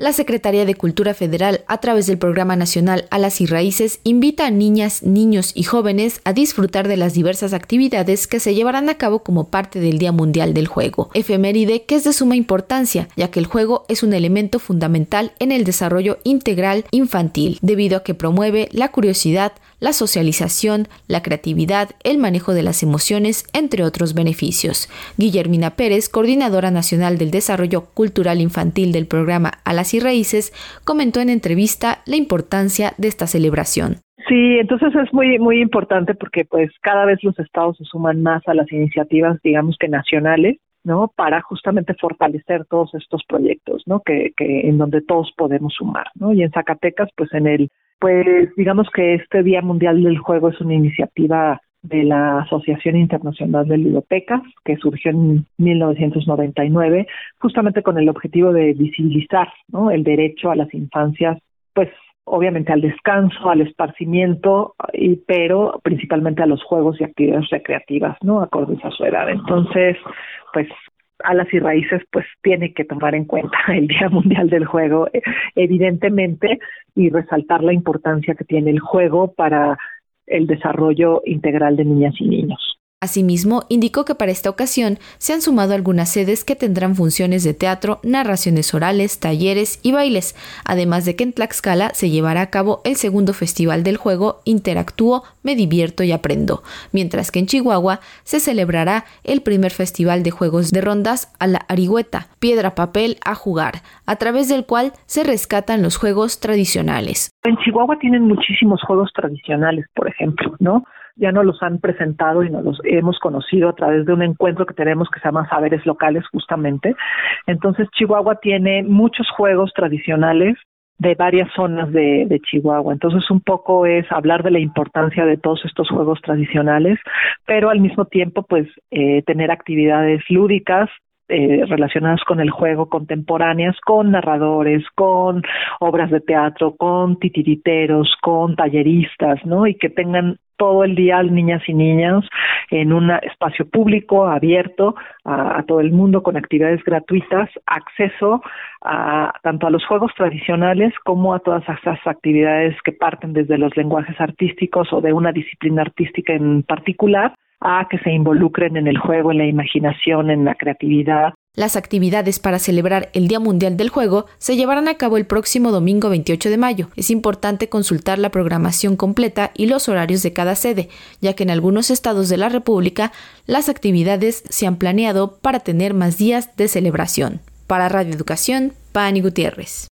La Secretaría de Cultura Federal, a través del Programa Nacional Alas y Raíces, invita a niñas, niños y jóvenes a disfrutar de las diversas actividades que se llevarán a cabo como parte del Día Mundial del Juego, efeméride que es de suma importancia, ya que el juego es un elemento fundamental en el desarrollo integral infantil, debido a que promueve la curiosidad, la socialización, la creatividad, el manejo de las emociones, entre otros beneficios. Guillermina Pérez, coordinadora nacional del desarrollo cultural infantil del programa Alas y Raíces, comentó en entrevista la importancia de esta celebración. Sí, entonces es muy muy importante porque pues cada vez los estados se suman más a las iniciativas, digamos que nacionales, ¿no? Para justamente fortalecer todos estos proyectos, ¿no? Que, que en donde todos podemos sumar, ¿no? Y en Zacatecas, pues en el pues digamos que este Día Mundial del Juego es una iniciativa de la Asociación Internacional de Ludotecas, que surgió en 1999, justamente con el objetivo de visibilizar ¿no? el derecho a las infancias, pues obviamente al descanso, al esparcimiento, y, pero principalmente a los juegos y actividades recreativas, ¿no? Acordes a su edad. Entonces, pues alas y raíces pues tiene que tomar en cuenta el Día Mundial del Juego eh, evidentemente y resaltar la importancia que tiene el juego para el desarrollo integral de niñas y niños. Asimismo, indicó que para esta ocasión se han sumado algunas sedes que tendrán funciones de teatro, narraciones orales, talleres y bailes, además de que en Tlaxcala se llevará a cabo el segundo festival del juego Interactúo, Me Divierto y Aprendo, mientras que en Chihuahua se celebrará el primer festival de juegos de rondas a la Arihueta, piedra papel a jugar, a través del cual se rescatan los juegos tradicionales. En Chihuahua tienen muchísimos juegos tradicionales, por ejemplo, ¿no? Ya nos los han presentado y nos los hemos conocido a través de un encuentro que tenemos que se llama Saberes Locales justamente. Entonces Chihuahua tiene muchos juegos tradicionales de varias zonas de, de, Chihuahua. Entonces, un poco es hablar de la importancia de todos estos juegos tradicionales, pero al mismo tiempo, pues, eh, tener actividades lúdicas eh, relacionadas con el juego contemporáneas, con narradores, con obras de teatro, con titiriteros, con talleristas, ¿no? Y que tengan todo el día niñas y niños en un espacio público abierto a, todo el mundo con actividades gratuitas, acceso a tanto a los juegos tradicionales como a todas esas actividades que parten desde los lenguajes artísticos o de una disciplina artística en particular a que se involucren en el juego, en la imaginación, en la creatividad las actividades para celebrar el Día Mundial del Juego se llevarán a cabo el próximo domingo 28 de mayo. Es importante consultar la programación completa y los horarios de cada sede, ya que en algunos estados de la República las actividades se han planeado para tener más días de celebración. Para Radio Educación, Pani Gutiérrez.